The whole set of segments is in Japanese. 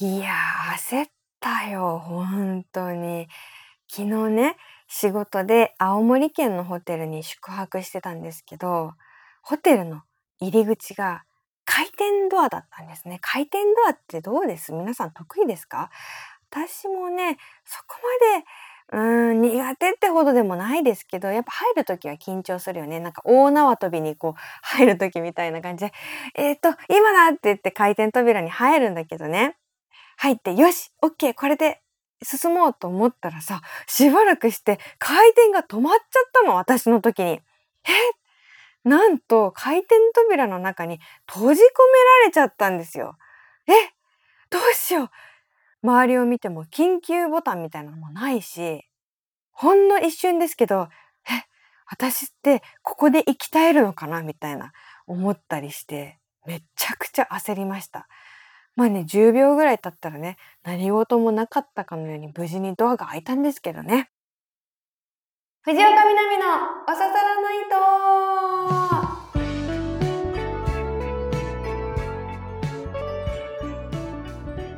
いやー、焦ったよ、本当に。昨日ね、仕事で青森県のホテルに宿泊してたんですけど、ホテルの入り口が回転ドアだったんですね。回転ドアってどうです？皆さん得意ですか？私もね、そこまで、うーん、苦手ってほどでもないですけど、やっぱ入るときは緊張するよね。なんか大縄跳びにこう入るときみたいな感じで、えっ、と、今だって言って回転扉に入るんだけどね。入って、よし、オッケー、これで進もうと思ったらさ、しばらくして回転が止まっちゃったの、私の時に。えなんと回転扉の中に閉じ込められちゃったんですよ。えどうしよう。周りを見ても緊急ボタンみたいなのもないし、ほんの一瞬ですけど、え、私ってここで生き絶えるのかな？みたいな思ったりして、めちゃくちゃ焦りました。まあね、10秒ぐらい経ったらね、何事もなかったかのように無事にドアが開いたんですけどね。藤岡みなみのおささらないと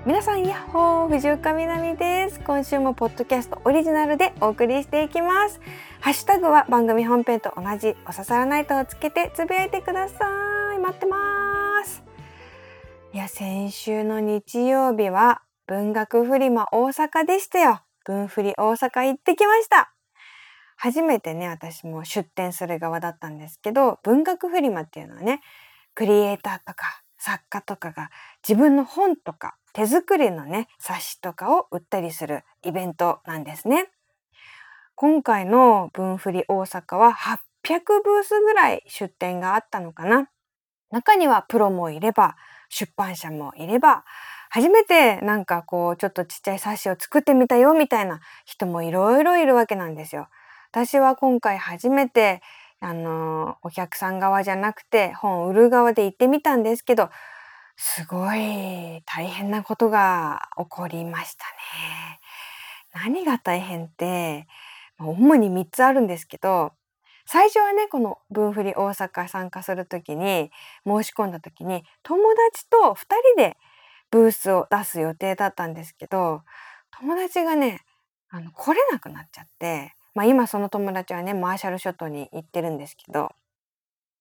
皆さんやっほー藤岡みなみです。今週もポッドキャストオリジナルでお送りしていきます。ハッシュタグは番組本編と同じおささらないとをつけてつぶやいてください。待ってます。や、先週の日曜日は文学フリマ大阪でしたよ。文フリ大阪行ってきました。初めてね、私も出展する側だったんですけど、文学フリマっていうのはね、クリエイターとか作家とかが自分の本とか手作りのね、冊子とかを売ったりするイベントなんですね。今回の文振り大阪は800ブースぐらい出展があったのかな。中にはプロもいれば、出版社もいれば、初めてなんかこうちょっとちっちゃい冊子を作ってみたよみたいな人もいろいろいるわけなんですよ。私は今回初めてあのお客さん側じゃなくて本を売る側で行ってみたんですけどすごい大変なことが起こりましたね。何が大変って主に3つあるんですけど最初はねこの分振り大阪参加する時に申し込んだ時に友達と2人でブースを出す予定だったんですけど友達がねあの来れなくなっちゃって、まあ、今その友達はねマーシャル諸島に行ってるんですけど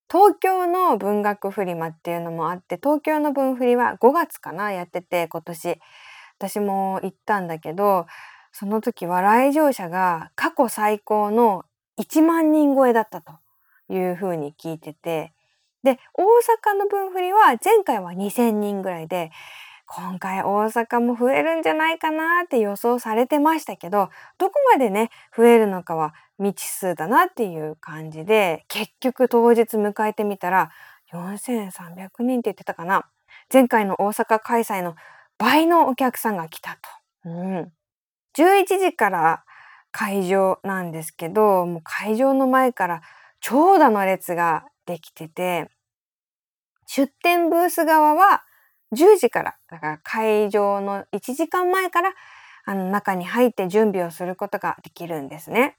東京の文学フリマっていうのもあって東京の文振りは5月かなやってて今年。私も行ったんだけどその時は来場者が過去最高の1万人超えだったというふうに聞いてて、で、大阪の分振りは前回は2000人ぐらいで、今回大阪も増えるんじゃないかなって予想されてましたけど、どこまでね、増えるのかは未知数だなっていう感じで、結局当日迎えてみたら、4300人って言ってたかな。前回の大阪開催の倍のお客さんが来たと。うん。11時から会場なんですけど、もう会場の前から長蛇の列ができてて、出店ブース側は10時から、だから会場の1時間前からあの中に入って準備をすることができるんですね。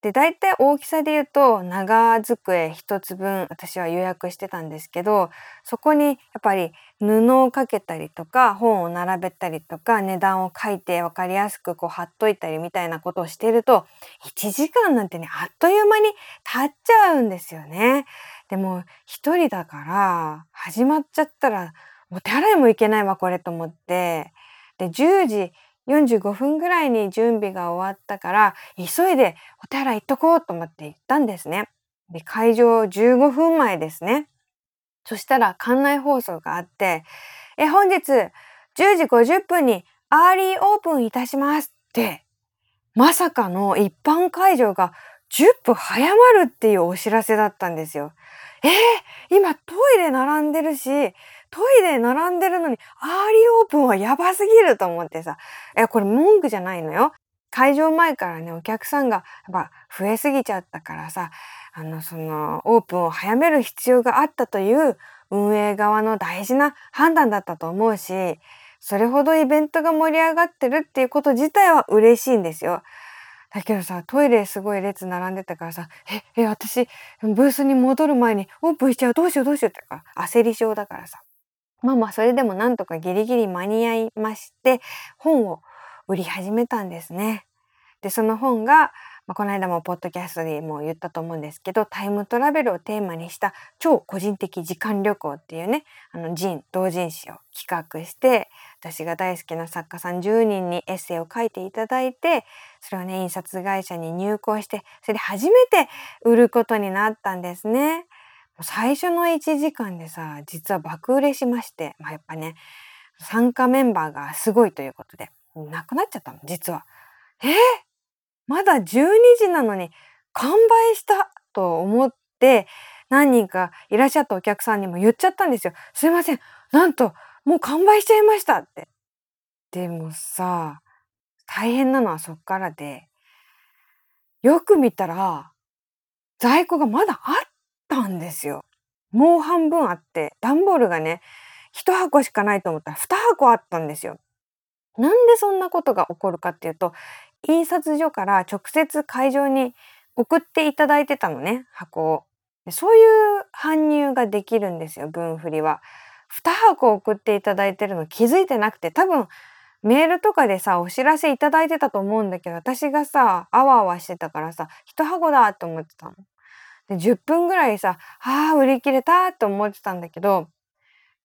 で、大体大きさで言うと、長机一つ分私は予約してたんですけど、そこにやっぱり布をかけたりとか、本を並べたりとか、値段を書いて分かりやすくこう貼っといたりみたいなことをしてると、1時間なんてね、あっという間に経っちゃうんですよね。でも、一人だから、始まっちゃったら、お手洗いも行けないわ、これと思って。で、10時45分ぐらいに準備が終わったから、急いでお手洗い行っとこうと思って行ったんですね。で、会場15分前ですね。そしたら館内放送があって、え、本日10時50分にアーリーオープンいたしますって、まさかの一般会場が10分早まるっていうお知らせだったんですよ。えー、今トイレ並んでるし、トイレ並んでるのに、アーリーオープンはやばすぎると思ってさ、え、これ文句じゃないのよ。会場前からね、お客さんがやっぱ増えすぎちゃったからさ、あの、その、オープンを早める必要があったという運営側の大事な判断だったと思うし、それほどイベントが盛り上がってるっていうこと自体は嬉しいんですよ。だけどさ、トイレすごい列並んでたからさ、え、え、私、ブースに戻る前にオープンしちゃう、どうしようどうしようってか、焦り症だからさ。まあまあそれでもなんとかギリギリ間に合いまして本を売り始めたんですね。でその本が、まあ、この間もポッドキャストでも言ったと思うんですけどタイムトラベルをテーマにした超個人的時間旅行っていうねあの人同人誌を企画して私が大好きな作家さん10人にエッセイを書いていただいてそれをね印刷会社に入稿してそれで初めて売ることになったんですね。最初の1時間でさ実は爆売れしまして、まあ、やっぱね参加メンバーがすごいということでなくなっちゃったの実は。えー、まだ12時なのに完売したと思って何人かいらっしゃったお客さんにも言っちゃったんですよ。すいません。なんともう完売しちゃいましたって。でもさ、大変なのはそっからで、よく見たら在庫がまだあったんですよ。もう半分あって、段ボールがね、一箱しかないと思ったら二箱あったんですよ。なんでそんなことが起こるかっていうと、印刷所から直接会場に送っていただいてたのね、箱を。そういう搬入ができるんですよ、分振りは。2箱送っていただいてるの気づいてなくて、多分メールとかでさ、お知らせいただいてたと思うんだけど、私がさ、あわあわしてたからさ、1箱だって思ってたの。で、10分ぐらいさ、ああ、売り切れたって思ってたんだけど、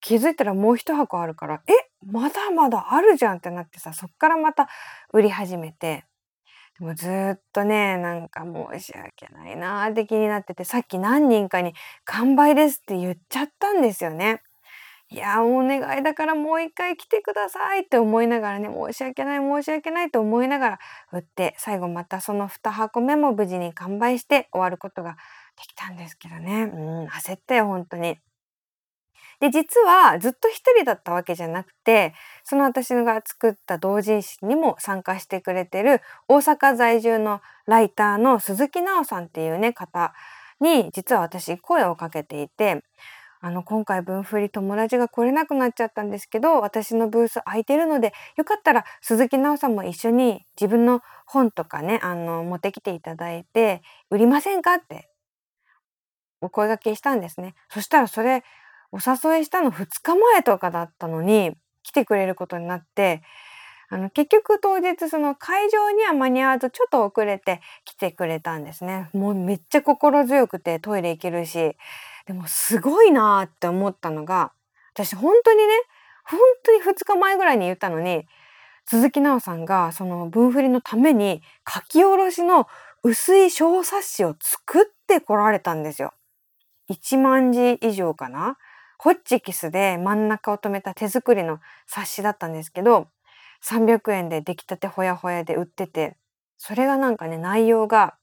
気づいたらもう1箱あるから、えまだまだあるじゃんってなってさ、そっからまた売り始めて、でもずっとね、なんか申し訳ないなーって気になってて、さっき何人かに完売ですって言っちゃったんですよね。いやお願いだからもう一回来てくださいって思いながらね申し訳ない申し訳ないと思いながら売って最後またその2箱目も無事に完売して終わることができたんですけどねうん焦ったよ本当に。で実はずっと一人だったわけじゃなくてその私が作った同人誌にも参加してくれてる大阪在住のライターの鈴木奈緒さんっていうね方に実は私声をかけていてあの今回分振り友達が来れなくなっちゃったんですけど私のブース空いてるのでよかったら鈴木奈緒さんも一緒に自分の本とかねあの持ってきていただいて売りませんかってお声がけしたんですねそしたらそれお誘いしたの2日前とかだったのに来てくれることになってあの結局当日その会場には間に合わずちょっと遅れて来てくれたんですね。もうめっちゃ心強くてトイレ行けるしでもすごいなって思ったのが私本当にね本当に2日前ぐらいに言ったのに鈴木奈緒さんがその分振りのために書き下ろしの薄い小冊子を作ってこられたんですよ。1万字以上かな？ホッチキスで真ん中を留めた手作りの冊子だったんですけど、300円で出来たてほやほやで売ってて、それがなんかね、内容が、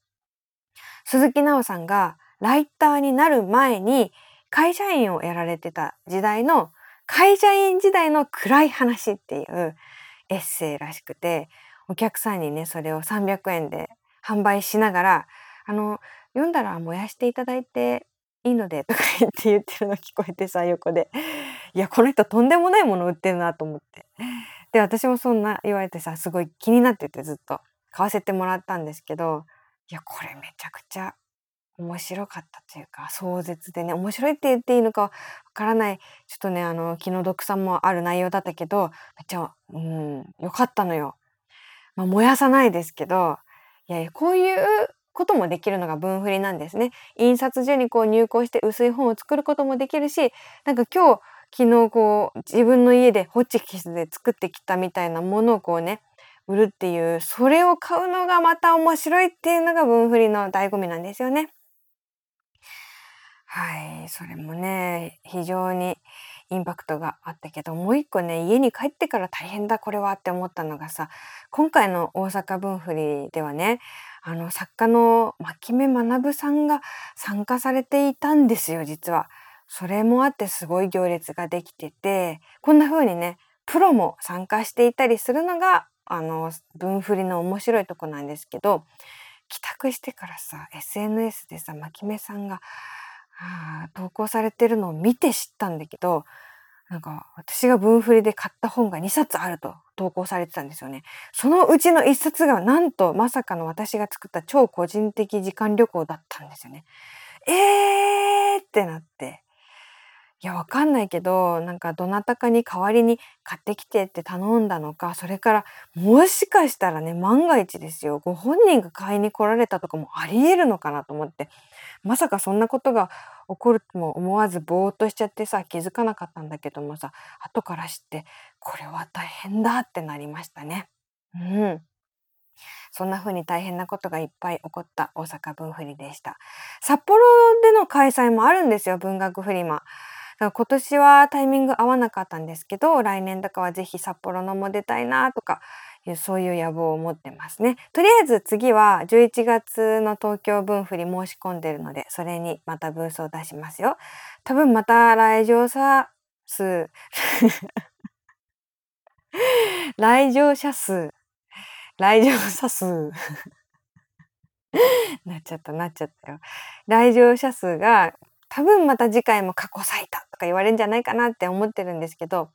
鈴木奈緒さんがライターになる前に会社員をやられてた時代の会社員時代の暗い話っていうエッセイらしくて、お客さんにね、それを300円で販売しながら、あの、読んだら燃やしていただいていいのでとか言って言ってるの聞こえてさ横で。いやこの人とんでもないもの売ってるなと思って。で私もそんな言われてさすごい気になっててずっと。買わせてもらったんですけどいやこれめちゃくちゃ面白かったというか壮絶でね面白いって言っていいのかわからない。ちょっとねあの気の毒さもある内容だったけどめっちゃうん良かったのよ。まあ、燃やさないですけどいやこういうこともできるのが分振りなんですね。印刷所にこう入稿して薄い本を作ることもできるし、なんか今日昨日こう自分の家でホッチキスで作ってきたみたいなものをこうね売るっていうそれを買うのがまた面白いっていうのが分振りの醍醐味なんですよね。はい、それもね非常にインパクトがあったけどもう一個ね家に帰ってから大変だこれはって思ったのがさ今回の大阪分振りではねあの作家の牧目学さんが参加されていたんですよ実は。それもあってすごい行列ができててこんな風にねプロも参加していたりするのがあの分振りの面白いとこなんですけど帰宅してからさ SNS でさ牧目さんが投稿されてるのを見て知ったんだけどなんか私が分振りで買った本が2冊あると投稿されてたんですよね。そのうちの1冊がなんとまさかの私が作った超個人的時間旅行だったんですよね。えーってなって。いやわかんないけどなんかどなたかに代わりに買ってきてって頼んだのかそれからもしかしたらね万が一ですよご本人が買いに来られたとかもありえるのかなと思ってまさかそんなことが起こるとも思わずぼーっとしちゃってさ気づかなかったんだけどもさ後から知ってこれは大変だってなりましたね。うんそんな風に大変なことがいっぱい起こった大阪文振りでした。札幌での開催もあるんですよ、文学フリマ。今年はタイミング合わなかったんですけど、来年とかはぜひ札幌のも出たいなとかいう、そういう野望を持ってますね。とりあえず次は11月の東京分振り申し込んでるので、それにまたブースを出しますよ。多分また来場者数 来場者数来場者数なっちゃったなっちゃったよ。来場者数が多分また次回も過去最多か言われるんじゃないかなって思ってるんですけど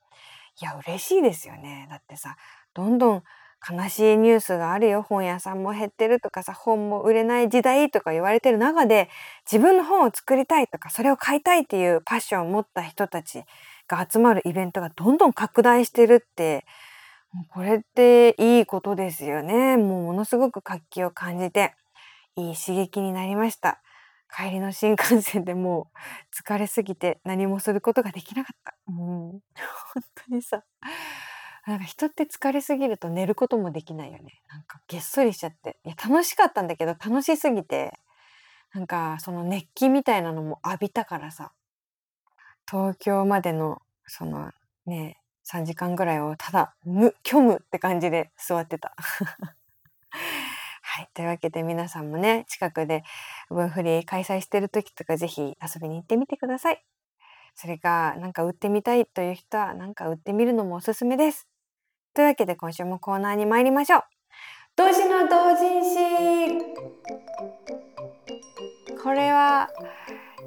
いや嬉しいですよね。だってさどんどん悲しいニュースがあるよ本屋さんも減ってるとかさ本も売れない時代とか言われてる中で自分の本を作りたいとかそれを買いたいっていうパッションを持った人たちが集まるイベントがどんどん拡大してるってこれっていいことですよね。もうものすごく活気を感じて、いい刺激になりました。帰りの新幹線でもう疲れすぎて何もすることができなかった。うん、本当にさ、なんか人って疲れすぎると寝ることもできないよね。なんかげっそりしちゃって。いや、楽しかったんだけど楽しすぎて、なんかその熱気みたいなのも浴びたからさ、東京までのそのね、3時間ぐらいをただ無虚無って感じで座ってた。はい。というわけで皆さんもね、近くで分振り開催してる時とかぜひ遊びに行ってみてください。それがなんか売ってみたいという人はなんか売ってみるのもおすすめです。というわけで今週もコーナーに参りましょう。同時の同人誌これは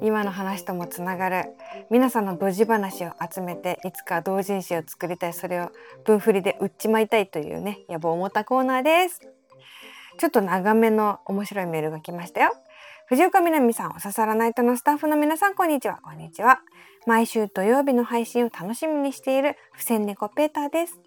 今の話ともつながる皆さんのドジ話を集めていつか同人誌を作りたいそれを分振りで売っちまいたいというね野望を持ったコーナーですちょっと長めの面白いメールが来ましたよ藤岡みなみさんおささらナイトのスタッフの皆さんこんにちは。こんにちは。毎週土曜日の配信を楽しみにしている付箋猫ペーターです。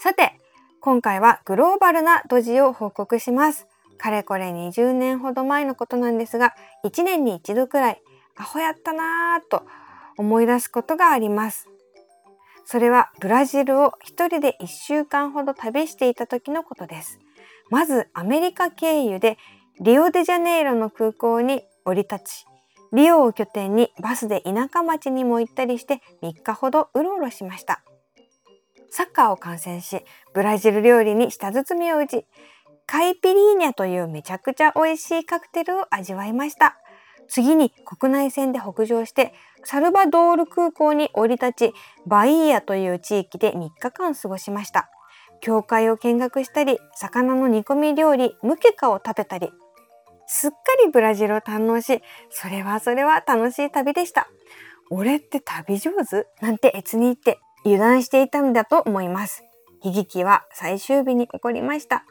さて今回はグローバルなドジを報告します。かれこれ20年ほど前のことなんですが1年に1度くらいアホやったなぁと思い出すことがあります。それはブラジルを一人で1週間ほど旅していた時のことです。まずアメリカ経由でリオデジャネイロの空港に降り立ちリオを拠点にバスで田舎町にも行ったりして3日ほどうろうろしましたサッカーを観戦しブラジル料理に舌包みを打ちカイピリーニャというめちゃくちゃ美味しいカクテルを味わいました。次に国内線で北上してサルバドール空港に降り立ちバイーヤという地域で3日間過ごしました。教会を見学したり魚の煮込み料理ムケカを食べたりすっかりブラジルを堪能しそれはそれは楽しい旅でした。俺って旅上手なんて越に言って油断していたんだと思います。悲劇は最終日に起こりました。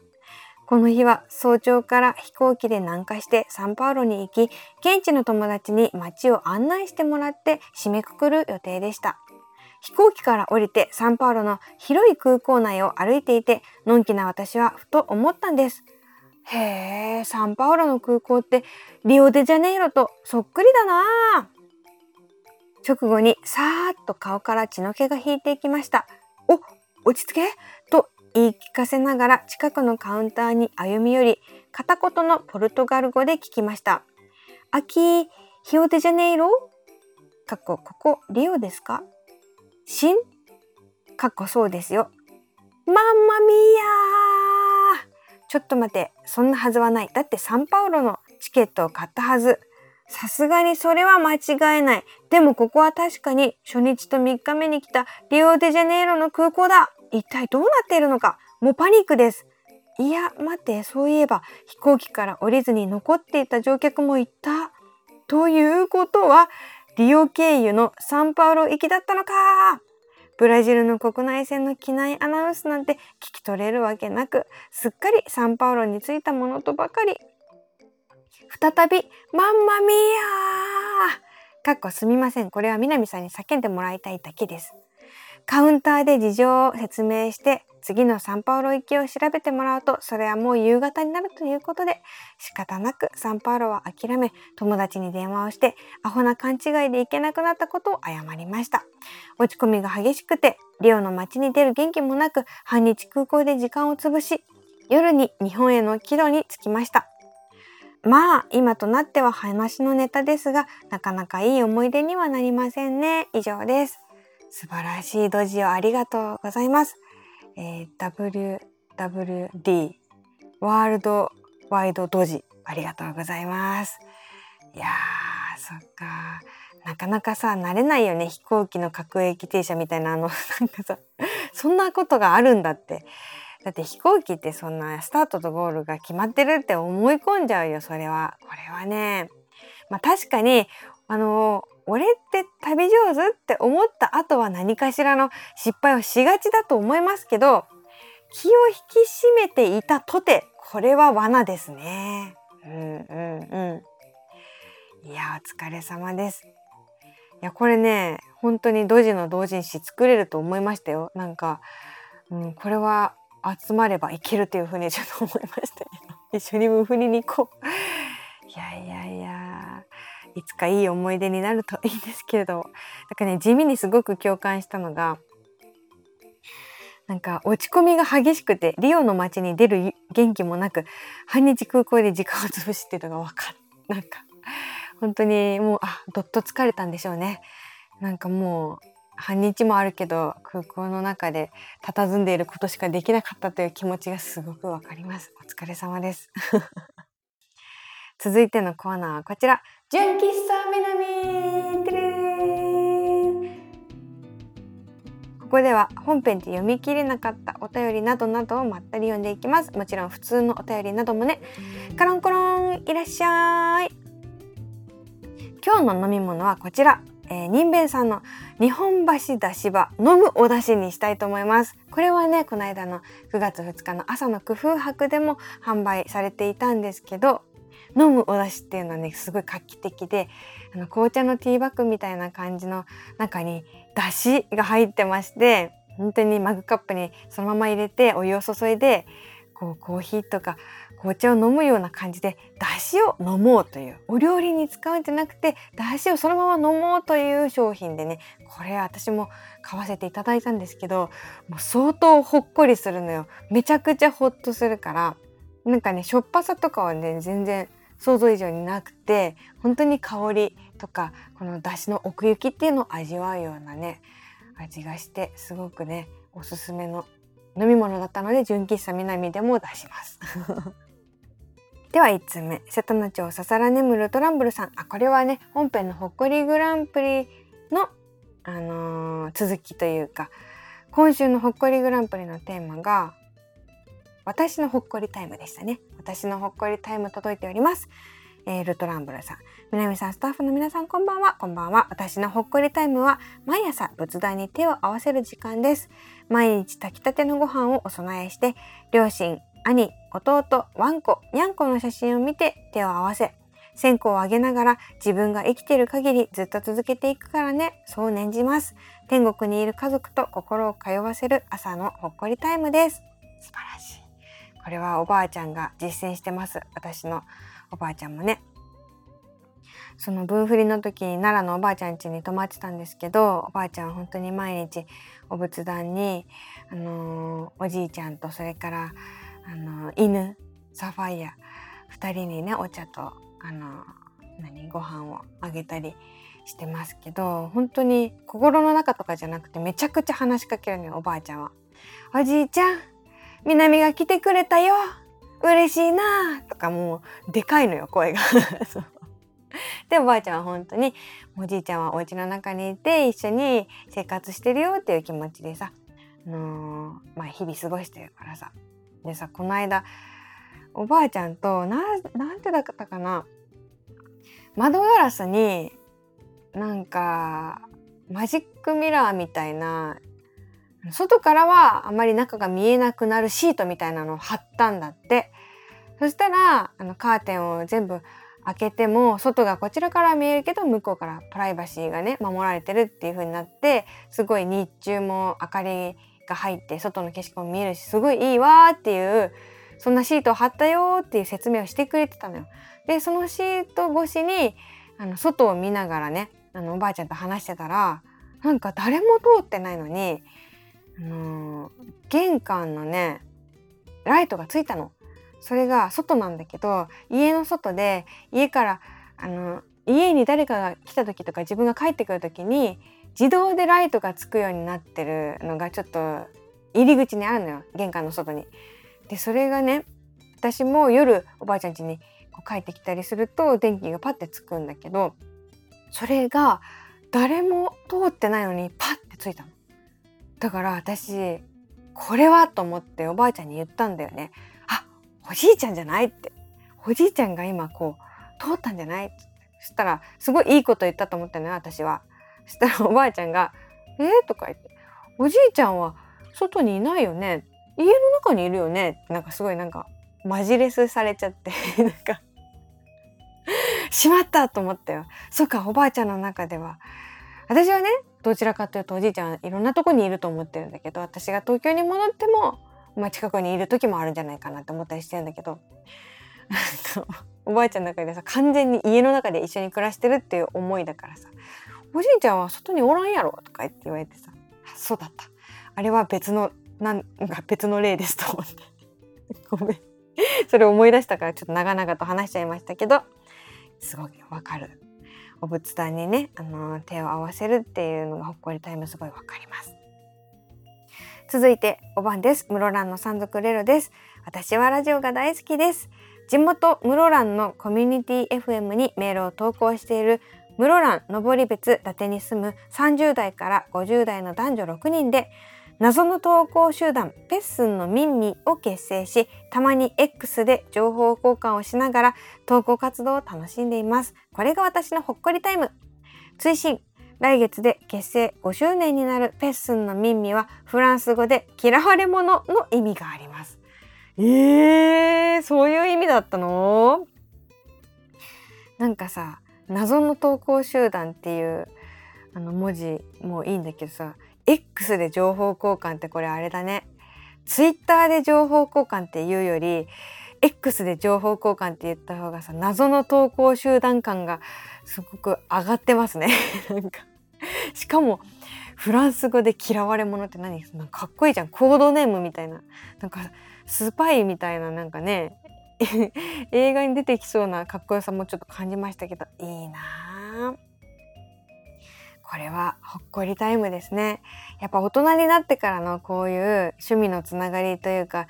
この日は早朝から飛行機で南下してサンパウロに行き、現地の友達に街を案内してもらって締めくくる予定でした。飛行機から降りてサンパウロの広い空港内を歩いていて、のんきな私はふと思ったんです。へえ、サンパウロの空港ってリオデジャネイロとそっくりだな直後にさーっと顔から血の気が引いていきました。お、落ち着けと言い聞かせながら近くのカウンターに歩み寄り、片言のポルトガル語で聞きました。秋、ヒオデジャネイロ？かっこ、ここ、リオですか？しん？かっこそうですよ。マンマミーちょっと待て、そんなはずはない。だってサンパウロのチケットを買ったはず。さすがにそれは間違いない。でもここは確かに初日と3日目に来たリオデジャネイロの空港だ。一体どうなっているのか？もうパニックです。いや、待って、そういえば飛行機から降りずに残っていた乗客もいた。ということは、リオ経由のサンパウロ行きだったのか。ブラジルの国内線の機内アナウンスなんて聞き取れるわけなく、すっかりサンパウロに着いたものとばかり。再び、マンマミーヤかっこすみません。これは南さんに叫んでもらいたいだけです。カウンターで事情を説明して次のサンパウロ行きを調べてもらうとそれはもう夕方になるということで仕方なくサンパウロは諦め友達に電話をしてアホな勘違いで行けなくなったことを謝りました。落ち込みが激しくてリオの街に出る元気もなく半日空港で時間を潰し夜に日本への帰路に着きました。まあ今となっては話のネタですがなかなかいい思い出にはなりませんね。以上です。素晴らしいドジをありがとうございます。えー、WWD ワールドワイドドジ。ありがとうございます。いやそっか。なかなかさ慣れないよね。飛行機の各駅停車みたいなあの なんかさそんなことがあるんだって。だって飛行機ってそんなスタートとゴールが決まってるって思い込んじゃうよそれは。これはね。まあ確かにあの俺って旅上手って思った後は何かしらの失敗をしがちだと思いますけど気を引き締めていたとてこれは罠ですね。うんうんうん。いやお疲れ様です。いやこれね本当にドジの同人誌作れると思いましたよ。なんか、うん、これは集まればいけるというふうにちょっと思いました一緒にムフリに行こう。いやいやいや。いつかいい思い出になるといいんですけれどなんかね地味にすごく共感したのがなんか落ち込みが激しくてリオの街に出る元気もなく半日空港で時間を潰しっていうのが分かる。なんか本当にもうあどっと疲れたんでしょうね。なんかもう半日もあるけど空港の中で佇んでいることしかできなかったという気持ちがすごくわかります。お疲れ様です。続いてのコーナーはこちら。純喫茶南。ここでは本編で読み切れなかったお便りなどなどをまったり読んでいきます。もちろん普通のお便りなどもね。カロンコロンいらっしゃい。今日の飲み物はこちら。えー、人弁さんの日本橋だし場飲むお出汁にしたいと思います。これはねこの間の9月2日の朝の工夫博でも販売されていたんですけど飲むお出汁っていうのはねすごい画期的であの紅茶のティーバッグみたいな感じの中に出汁が入ってまして本当にマグカップにそのまま入れてお湯を注いでこうコーヒーとか紅茶を飲むような感じで出汁を飲もうというお料理に使うんじゃなくて出汁をそのまま飲もうという商品でねこれ私も買わせていただいたんですけどもう相当ほっこりするのよ。めちゃくちゃほっとするからなんかねしょっぱさとかはね全然想像以上になくて本当に香りとかこの出汁の奥行きっていうのを味わうようなね味がしてすごくねおすすめの飲み物だったので純喫茶南でも出します。では1つ目瀬戸内町ささら眠るトランブルさん。あこれはね本編のほっこりグランプリの、あのー、続きというか今週のほっこりグランプリのテーマが私のほっこりタイムでしたね。私のほっこりタイム届いております。えー、ルトランブルさん。南さん、スタッフの皆さん、こんばんは。こんばんは。私のほっこりタイムは、毎朝仏壇に手を合わせる時間です。毎日炊きたてのご飯をお供えして、両親、兄、弟、ワンコ、ニャンコの写真を見て手を合わせ、線香をあげながら自分が生きている限りずっと続けていくからね。そう念じます。天国にいる家族と心を通わせる朝のほっこりタイムです。素晴らしい。これはおばあちゃんが実践してます私のおばあちゃんもねその分振りの時に奈良のおばあちゃん家に泊まってたんですけどおばあちゃんは本当に毎日お仏壇に、あのー、おじいちゃんとそれから、あのー、犬サファイア2人にねお茶と、あのー、何ご飯をあげたりしてますけど本当に心の中とかじゃなくてめちゃくちゃ話しかけるのよおばあちゃんは。おじいちゃん南が来てくれたよ。嬉しいなとかもうでかいのよ声が。でおばあちゃんは本当におじいちゃんはお家の中にいて一緒に生活してるよっていう気持ちでさ、あのー、まあ、日々過ごしてるからさ。でさこの間おばあちゃんとななんてだったかな。窓ガラスになんかマジックミラーみたいな外からはあまり中が見えなくなるシートみたいなのを貼ったんだってそしたらあのカーテンを全部開けても外がこちらから見えるけど向こうからプライバシーがね守られてるっていう風になってすごい日中も明かりが入って外の景色も見えるしすごいいいわっていうそんなシートを貼ったよっていう説明をしてくれてたのよ。でそのシート越しにあの外を見ながらねあのおばあちゃんと話してたらなんか誰も通ってないのに、あのー、玄関のねライトがついたの。それが外なんだけど家の外で家からあの家に誰かが来た時とか自分が帰ってくる時に自動でライトがつくようになってるのがちょっと入り口にあるのよ玄関の外に。でそれがね私も夜おばあちゃん家にこう帰ってきたりすると電気がパッてつくんだけどそれが誰も通ってないのにパッてついたの。だから私これはと思っておばあちゃんに言ったんだよね。あおじいちゃんじゃないっておじいちゃんが今こう通ったんじゃないってそしたらすごいいいこと言ったと思ったのよ私は。そしたらおばあちゃんが「えー?」とか言って「おじいちゃんは外にいないよね家の中にいるよね」ってなんかすごいなんかマジレスされちゃって なんかしまったと思ったよ。そうかおばあちゃんの中では私はねどちらかというとおじいちゃんいろんなとこにいると思ってるんだけど私が東京に戻っても、まあ、近くにいる時もあるんじゃないかなって思ったりしてるんだけど。おばあちゃんの中でさ完全に家の中で一緒に暮らしてるっていう思いだからさ「おじいちゃんは外におらんやろ」とか言って言われてさ「そうだった。あれは別のなんか別の例です」と思って。ごめん。それ思い出したからちょっと長々と話しちゃいましたけどすごいわかる。お仏壇にね、あの手を合わせるっていうのがほっこりタイムすごいわかります。続いて5番です。室蘭の山賊レロです。私はラジオが大好きです。地元室蘭のコミュニティ FM にメールを投稿している室蘭登別伊達に住む30代から50代の男女6人で謎の投稿集団ペッスンのミンミを結成したまに X で情報交換をしながら投稿活動を楽しんでいます。これが私のほっこりタイム。追伸。来月で結成5周年になるペッスンのミンミはフランス語で嫌われ者の意味があります。えー、そういう意味だったの？なんかさ謎の投稿集団っていうあの文字もいいんだけどさ X で情報交換ってこれあれだね。Twitter で情報交換っていうより X で情報交換って言った方がさ謎の投稿集団感がすごく上がってますね。なんか。しかもフランス語で嫌われ者って何？なんかかっこいいじゃん。コードネームみたいな。なんかスパイみたいななんかね。映画に出てきそうなかっこよさもちょっと感じましたけど。いいなあこれはほっこりタイムですね。やっぱ大人になってからのこういう趣味のつながりというか、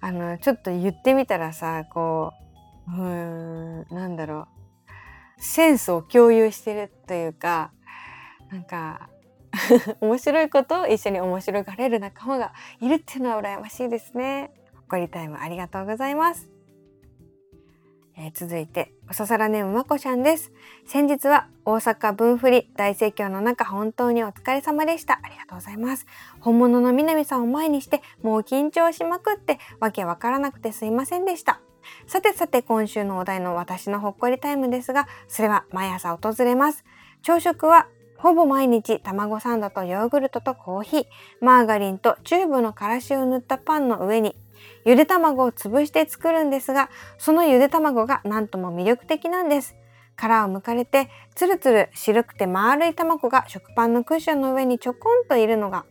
あの、ちょっと言ってみたらさ、こう、うーん、なんだろう。センスを共有してるというか、なんか、面白いことを一緒に面白がれる仲間がいるっていうのは羨ましいですね。ほっこりタイムありがとうございます。えー、続いて、おささらネームまこちゃんです。先日は大阪分振り大盛況の中本当にお疲れ様でした。ありがとうございます。本物の南さんを前にしてもう緊張しまくってわけわからなくてすいませんでした。さてさて今週のお題の私のほっこりタイムですが、それは毎朝訪れます。朝食はほぼ毎日卵サンドとヨーグルトとコーヒー、マーガリンとチューブのからしを塗ったパンの上にゆで卵を潰して作るんですが、そのゆで卵がなんとも魅力的なんです。殻を剥かれて、つるつる白くて丸い卵が食パンのクッションの上にちょこんといるのが、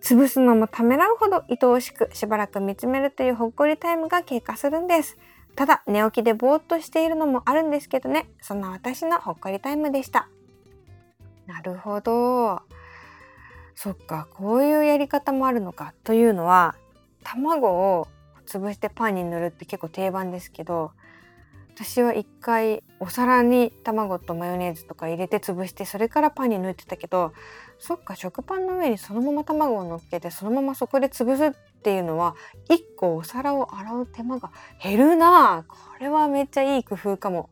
潰すのもためらうほど愛おしくしばらく見つめるというほっこりタイムが経過するんです。ただ寝起きでぼーっとしているのもあるんですけどね、そんな私のほっこりタイムでした。なるほど。そっか、こういうやり方もあるのかというのは、卵を潰してパンに塗るって結構定番ですけど私は一回お皿に卵とマヨネーズとか入れて潰してそれからパンに塗ってたけどそっか食パンの上にそのまま卵を乗っけてそのままそこで潰すっていうのは1個お皿を洗う手間が減るなこれはめっちゃいい工夫かも。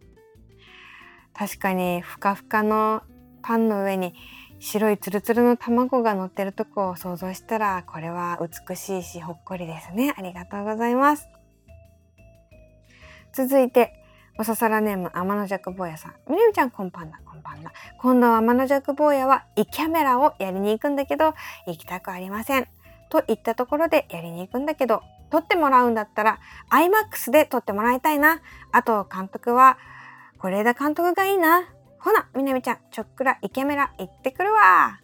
確かにふかふかのパンの上に白いツルツルの卵が乗ってるとこを想像したらこれは美しいしほっこりですねありがとうございます続いておささらネーム天の弱坊やさん。みなみちゃんこんばんは、こんばんは。今度は天の弱坊やは、イキャメラをやりに行くんだけど、行きたくありません。と言ったところでやりに行くんだけど、撮ってもらうんだったら、IMAX で撮ってもらいたいな。あと、監督は、是枝監督がいいな。ほな、みなみちゃん、ちょっくらイケメラ行ってくるわ。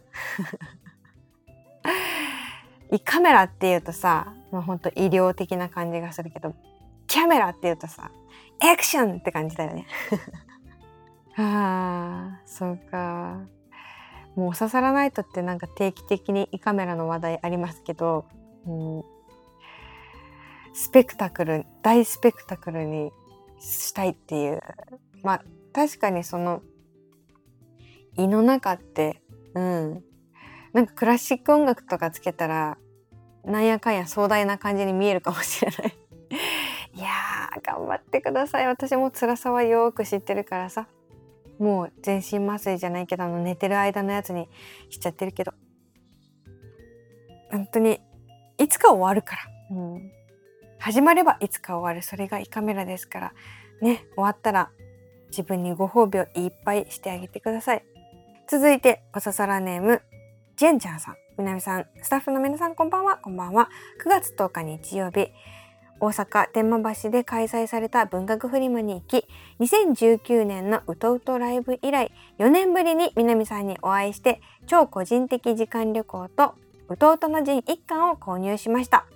胃カメラっていうとさ、もうほんと医療的な感じがするけど、キャメラっていうとさ、アクションって感じだよね。ああ、そうか。もう刺さらないとってなんか定期的に胃カメラの話題ありますけど、うん、スペクタクル、大スペクタクルにしたいっていう。まあ確かにその胃の中ってうん。なんかクラシック音楽とかつけたらなんやかんや壮大な感じに見えるかもしれない。いや頑張ってください。私も辛さはよく知ってるからさ。もう全身麻酔じゃないけどあの寝てる間のやつにしちゃってるけど。本当にいつか終わるから、うん、始まればいつか終わる。それが胃カメラですから。ね終わったら自分にご褒美をいっぱいしてあげてください。続いておささらネームジェンちゃんさん。みなみさん。スタッフの皆さんこんばんは。こんばんは。9月10日日曜日大阪天満橋で開催された文学フリマに行き2019年のうとうとライブ以来4年ぶりに南さんにお会いして超個人的時間旅行とうとうとの陣1巻を購入しました。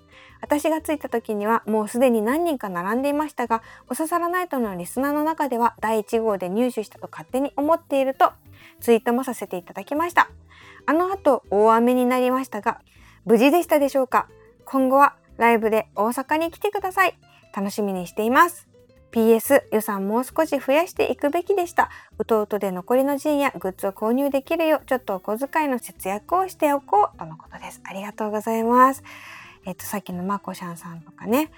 私が着いた時にはもうすでに何人か並んでいましたがおささらナイトのリスナーの中では第1号で入手したと勝手に思っているとツイートもさせていただきました。あの後大雨になりましたが、無事でしたでしょうか？今後はライブで大阪に来てください。楽しみにしています。PS 予算もう少し増やしていくべきでした。うとうとで残りの陣やグッズを購入できるようちょっとお小遣いの節約をしておこうとのことです。ありがとうございます。えっとさっきのまこしゃんさんとかね、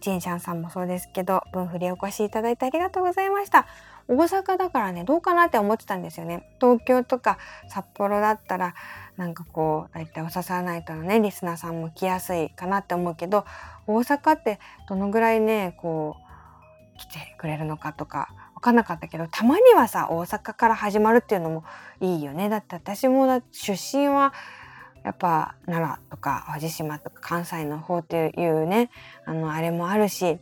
ジンシャンさんもそうですけど、分振りお越しいただいてありがとうございました。大阪だからね、どうかなって思ってたんですよね。東京とか札幌だったら、なんかこう、だいたいおささないとのね、リスナーさんも来やすいかなって思うけど、大阪ってどのぐらいね、こう、来てくれるのかとか、分かんなかったけど、たまにはさ、大阪から始まるっていうのもいいよね。だって私もだ出身はやっぱ奈良とか淡路島とか関西の方っていうねあのあれもあるし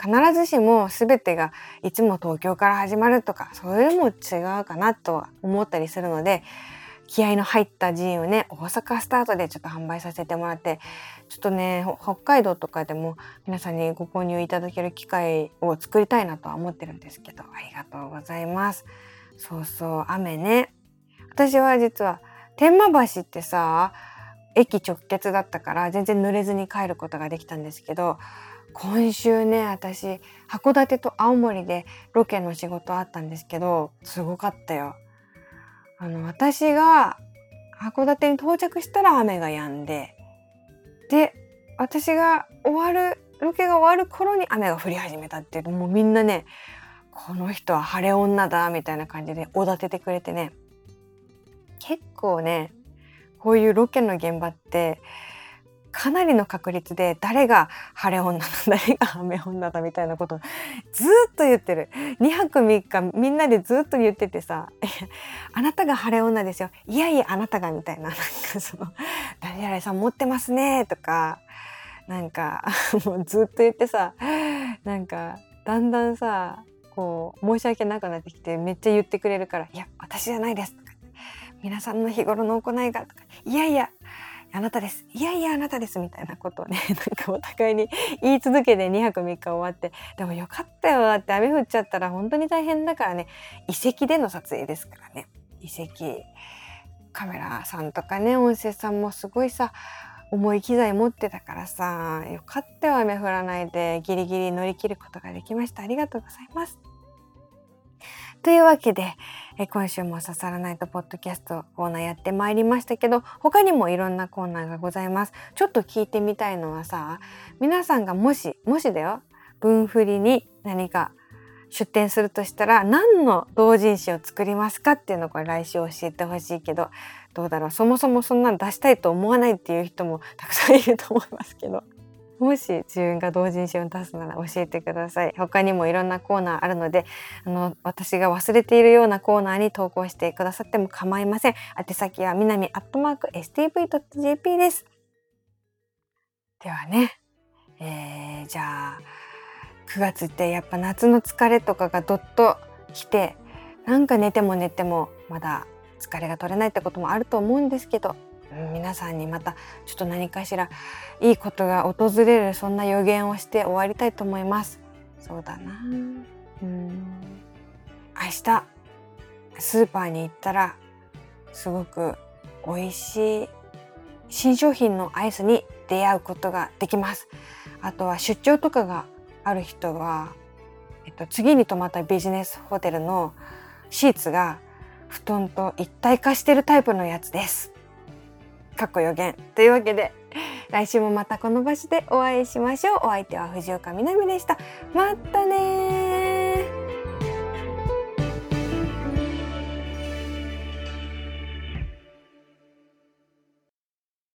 必ずしも全てがいつも東京から始まるとかそれも違うかなとは思ったりするので気合の入ったジンをね大阪スタートでちょっと販売させてもらってちょっとね北海道とかでも皆さんにご購入いただける機会を作りたいなとは思ってるんですけどありがとうございます。そうそう雨ね。私は実は天満橋ってさ駅直結だったから全然濡れずに帰ることができたんですけど今週ね私函館と青森でロケの仕事あったんですけどすごかったよ。あの私が函館に到着したら雨が止んでで私が終わるロケが終わる頃に雨が降り始めたっていうもうみんなねこの人は晴れ女だみたいな感じでおだててくれてね結構ねこういうロケの現場ってかなりの確率で誰が晴れ女だ誰が雨女だみたいなことずっと言ってる。2泊3日みんなでずっと言っててさ「あなたが晴れ女ですよ。いやいやあなたが」みたいな。なんかその「誰々さん持ってますね」とかなんか もうずっと言ってさなんかだんだんさこう申し訳なくなってきてめっちゃ言ってくれるから「いや私じゃないです」とか皆さんの日頃の行いがとかいやいやあなたです。いやいやあなたですみたいなことをね なんかお互いに言い続けて2泊3日終わってでもよかったよって雨降っちゃったら本当に大変だからね。遺跡での撮影ですからね。遺跡。カメラさんとかね音声さんもすごいさ重い機材持ってたからさよかったよ雨降らないでギリギリ乗り切ることができました。ありがとうございます。というわけで、え今週も刺さらないとポッドキャストコーナーやってまいりましたけど他にもいろんなコーナーがございます。ちょっと聞いてみたいのはさ皆さんがもしもしだよ文振りに何か出展するとしたら何の同人誌を作りますかっていうのをこれ来週教えてほしいけどどうだろう。そもそもそんなの出したいと思わないっていう人もたくさんいると思いますけど。もし自分が同人誌を出すなら教えてください。他にもいろんなコーナーあるので、あの、私が忘れているようなコーナーに投稿してくださっても構いません。宛先はみなみアットマーク stv.jp です。ではね、えー、じゃあ、9月ってやっぱ夏の疲れとかがどっと来て、なんか寝ても寝てもまだ疲れが取れないってこともあると思うんですけど皆さんにまたちょっと何かしらいいことが訪れるそんな予言をして終わりたいと思います。そうだな。うん。明日スーパーに行ったらすごく美味しい新商品のアイスに出会うことができます。あとは出張とかがある人は、えっと、次に泊まったビジネスホテルのシーツが布団と一体化してるタイプのやつです。かっこ予言というわけで来週もまたこの場所でお会いしましょう。お相手は藤岡みなみでした。またね